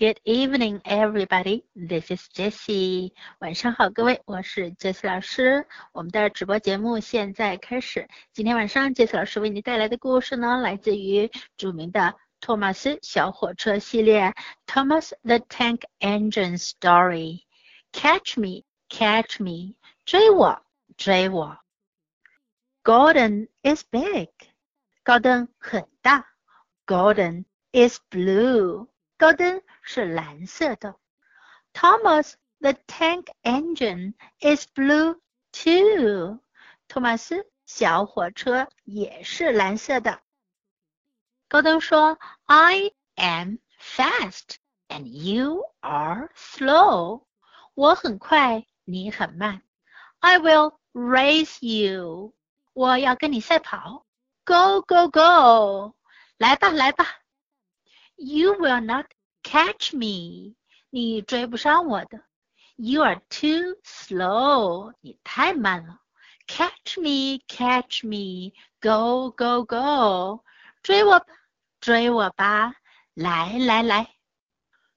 Good evening, everybody. This is Jessie. 晚上好，各位，我是 Jessie 老师。我们的直播节目现在开始。今天晚上，Jessie 老师为您带来的故事呢，来自于著名的托马斯小火车系列《Thomas the Tank Engine Story》。Catch me, catch me，追我，追我。Gordon is big，高登很大。Gordon is blue。Gordon 是蓝色的。Thomas the tank engine is blue too. too。托马斯小火车也是蓝色的。高登说：“I am fast and you are slow. 我很快，你很慢。I will race you. 我要跟你赛跑。Go go go! 来吧，来吧。You will not catch me，你追不上我的。You are too slow，你太慢了。Catch me, catch me, go go go，追我吧，追我吧，来来来。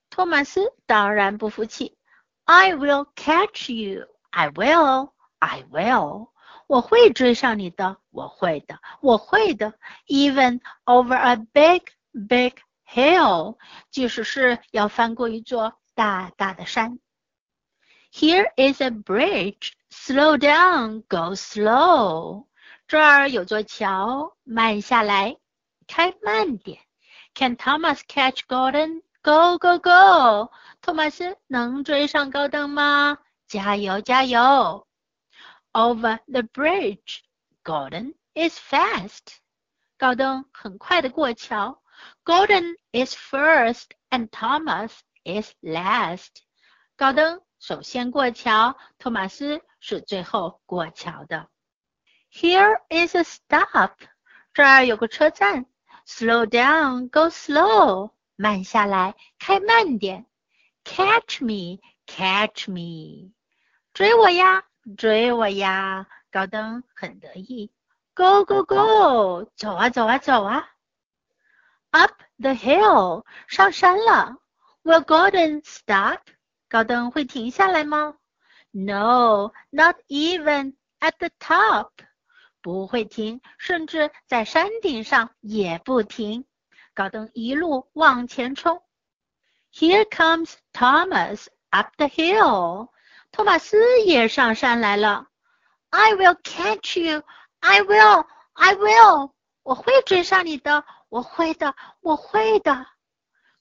托马斯当然不服气。I will catch you, I will, I will，我会追上你的，我会的，我会的。Even over a big, big Hill，即使是要翻过一座大大的山。Here is a bridge. Slow down, go slow. 这儿有座桥，慢下来，开慢点。Can Thomas catch Gordon? Go, go, go. 托马斯能追上高登吗？加油，加油！Over the bridge, Gordon is fast. 高登很快的过桥。Gordon is first and Thomas is last。高登首先过桥，托马斯是最后过桥的。Here is a stop。这儿有个车站。Slow down, go slow。慢下来，开慢点。Catch me, catch me。追我呀，追我呀！高登很得意。Go, go, go！走啊，走啊，走啊 ！Up the hill，上山了。Will Gordon stop？高登会停下来吗？No，not even at the top。不会停，甚至在山顶上也不停。高登一路往前冲。Here comes Thomas up the hill。托马斯也上山来了。I will catch you. I will. I will. 我会追上你的。我会的，我会的。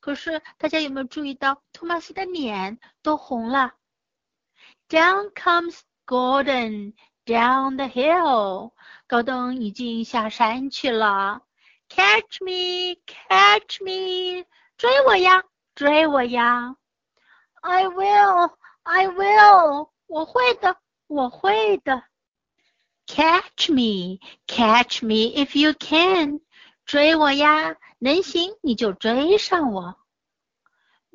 可是大家有没有注意到，托马斯的脸都红了？Down comes Gordon down the hill。高登已经下山去了。Catch me, catch me，追我呀，追我呀。I will, I will，我会的，我会的。Catch me, catch me if you can。追我呀，能行你就追上我。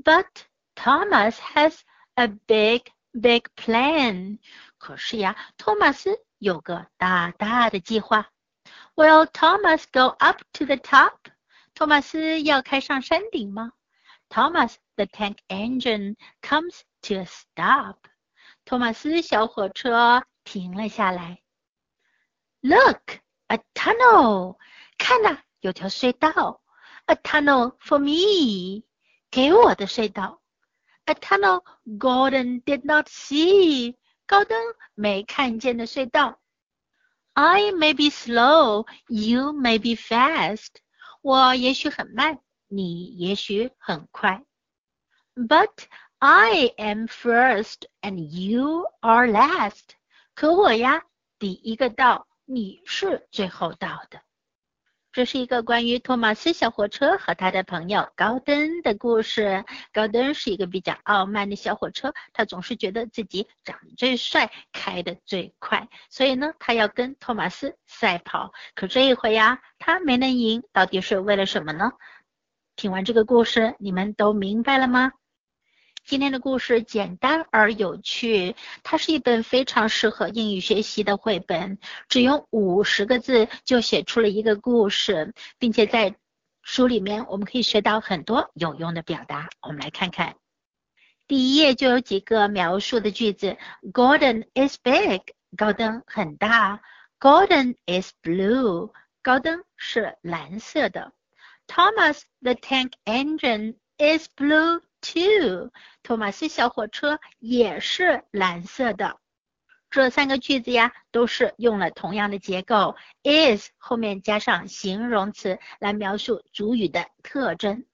But Thomas has a big, big plan。可是呀，托马斯有个大大的计划。Will Thomas go up to the top？托马斯要开上山顶吗？Thomas the tank engine comes to a stop。托马斯小火车停了下来。 Look, a tunnel！看呐！有条隧道，a tunnel for me，给我的隧道，a tunnel Gordon did not see，高登没看见的隧道。I may be slow, you may be fast，我也许很慢，你也许很快。But I am first and you are last，可我呀，第一个到， 你是最后到的。这是一个关于托马斯小火车和他的朋友高登的故事。高登是一个比较傲慢的小火车，他总是觉得自己长得最帅，开得最快，所以呢，他要跟托马斯赛跑。可这一回呀，他没能赢，到底是为了什么呢？听完这个故事，你们都明白了吗？今天的故事简单而有趣，它是一本非常适合英语学习的绘本，只用五十个字就写出了一个故事，并且在书里面我们可以学到很多有用的表达。我们来看看，第一页就有几个描述的句子：Gordon is big，高登很大。；Gordon is blue，高登是蓝色的。；Thomas the tank engine is blue too。托马斯小火车也是蓝色的。这三个句子呀，都是用了同样的结构，is 后面加上形容词来描述主语的特征。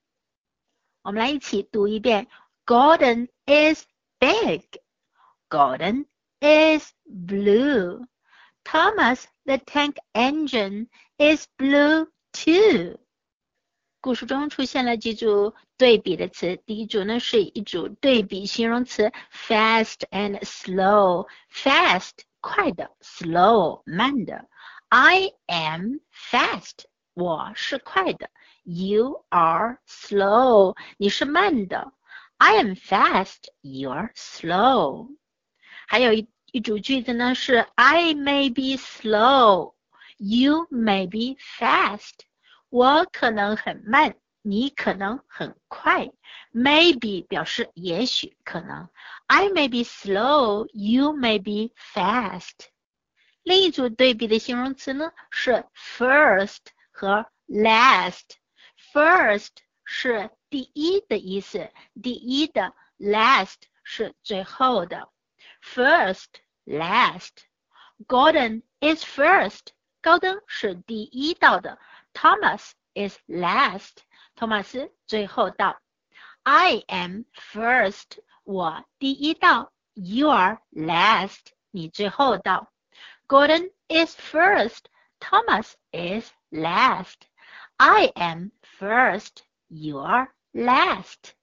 我们来一起读一遍：Gordon is big. Gordon is blue. Thomas the tank engine is blue too. 故事中出现了几组对比的词，第一组呢是一组对比形容词，fast and slow。fast 快的，slow 慢的。I am fast，我是快的。You are slow，你是慢的。I am fast，you are slow。还有一一组句子呢是 I may be slow，you may be fast。我可能很慢，你可能很快。Maybe 表示也许可能。I may be slow, you may be fast。另一组对比的形容词呢是 first 和 last。First 是第一的意思，第一的；last 是最后的。First, last。Gordon is first。高登是第一到的。Thomas is last. 托马斯最后到。I am first. 我第一到。You are last. 你最后到。Gordon is first. Thomas is last. I am first. You are last.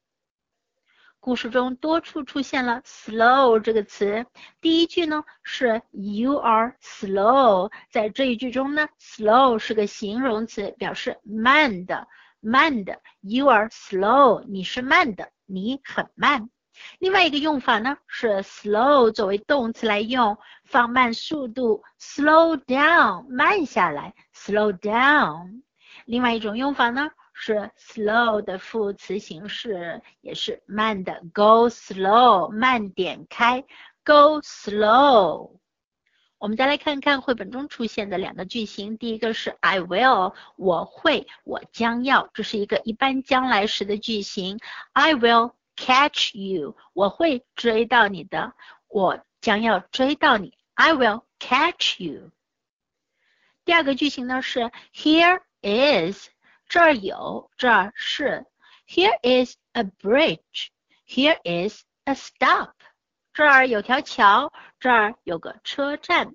故事中多处出现了 slow 这个词。第一句呢是 You are slow，在这一句中呢，slow 是个形容词，表示慢的，慢的。You are slow，你是慢的，你很慢。另外一个用法呢是 slow 作为动词来用，放慢速度，slow down，慢下来，slow down。另外一种用法呢？是 slow 的副词形式，也是慢的，go slow，慢点开，go slow。我们再来看看绘本中出现的两个句型，第一个是 I will，我会，我将要，这是一个一般将来时的句型。I will catch you，我会追到你的，我将要追到你。I will catch you。第二个句型呢是 Here is。这儿有，这儿是。Here is a bridge. Here is a stop. 这儿有条桥，这儿有个车站。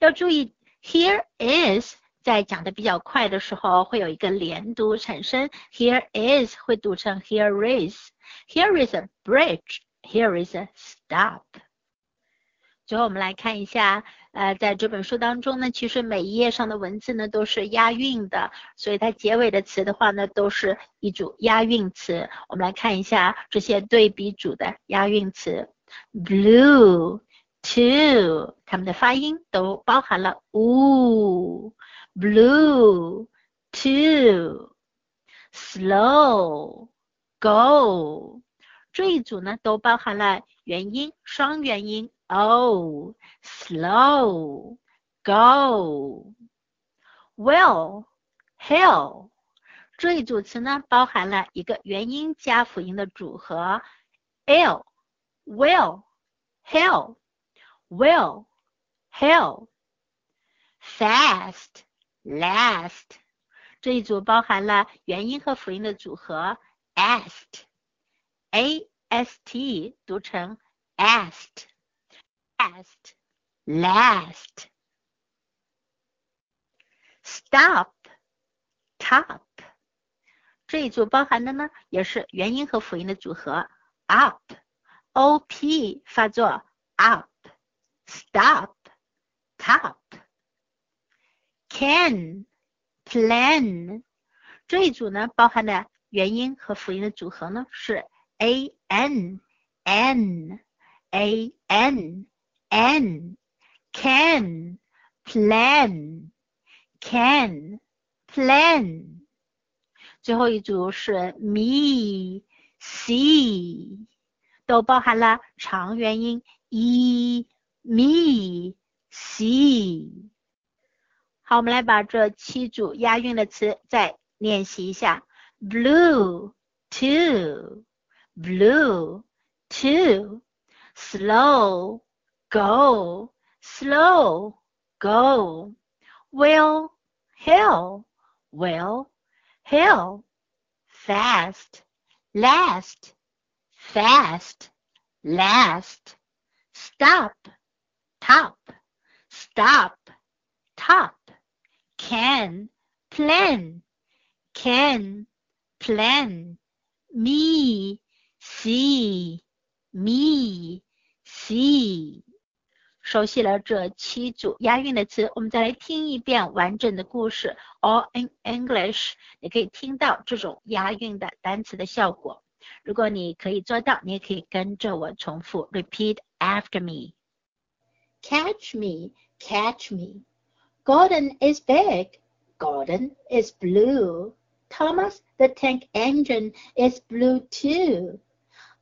要注意，here is 在讲的比较快的时候会有一个连读产生。Here is 会读成 here is. Here is a bridge. Here is a stop. 最后我们来看一下，呃，在这本书当中呢，其实每一页上的文字呢都是押韵的，所以它结尾的词的话呢，都是一组押韵词。我们来看一下这些对比组的押韵词，blue to，它们的发音都包含了 u，blue to，slow go，这一组呢都包含了元音双元音。o slow, go, well, hill。这一组词呢，包含了一个元音加辅音的组合 l will, hill, will, hill, fast, last。这一组包含了元音和辅音的组合，ast, a s t 读成 ast。last, last. Stop, top。这一组包含的呢，也是元音和辅音的组合 O P 发作 up，stop, top。Can, plan。这一组呢，包含的元音和辅音的组合呢是 a n, n, a n。N can plan can plan。最后一组是 me see，都包含了长元音 i、mi、si。好，我们来把这七组押韵的词再练习一下：blue too blue too slow go slow go two、slow hill, go、will hill, fast, last。fast last stop top stop top can plan can plan me see me see 熟悉了这七组押韵的词，我们再来听一遍完整的故事，all in English。你可以听到这种押韵的单词的效果。 如果你可以做到，你也可以跟着我重复，repeat after me。Catch me, catch me. Gordon is big. Gordon is blue. Thomas the tank engine is blue too.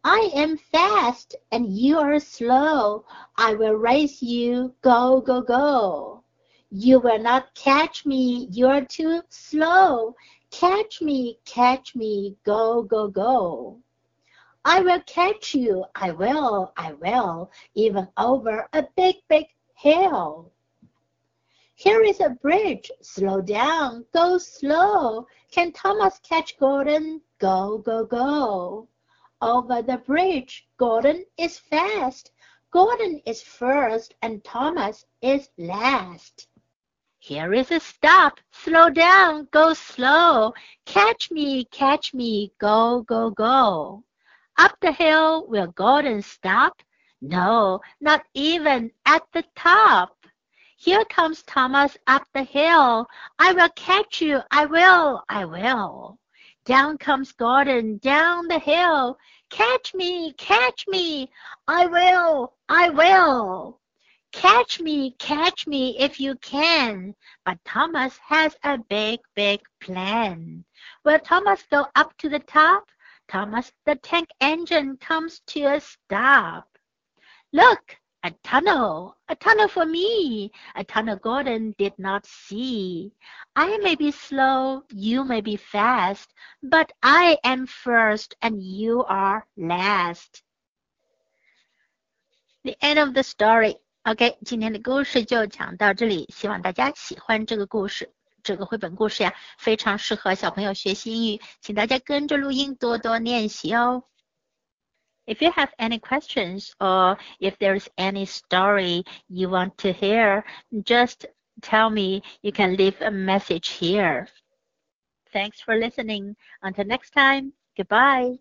I am fast and you are slow. I will race you, go, go, go. You will not catch me, you are too slow. Catch me, catch me, go, go, go. I will catch you, I will, I will, even over a big, big hill. Here is a bridge, slow down, go slow. Can Thomas catch Gordon? Go, go, go. Over the bridge, Gordon is fast. Gordon is first and Thomas is last. Here is a stop. Slow down, go slow. Catch me, catch me, go, go, go. Up the hill will Gordon stop? No, not even at the top. Here comes Thomas up the hill. I will catch you, I will, I will. Down comes Gordon down the hill. Catch me, catch me. I will, I will. Catch me, catch me if you can. But Thomas has a big, big plan. Will Thomas go up to the top? Thomas, the tank engine comes to a stop. Look, a tunnel, a tunnel for me, a tunnel Gordon did not see. I may be slow, you may be fast, but I am first and you are last. The end of the story. OK，今天的故事就讲到这里，希望大家喜欢这个故事。这个绘本故事呀，非常适合小朋友学习英语，请大家跟着录音多多练习哦。If you have any questions or if there's any story you want to hear, just tell me. You can leave a message here. Thanks for listening. Until next time, goodbye.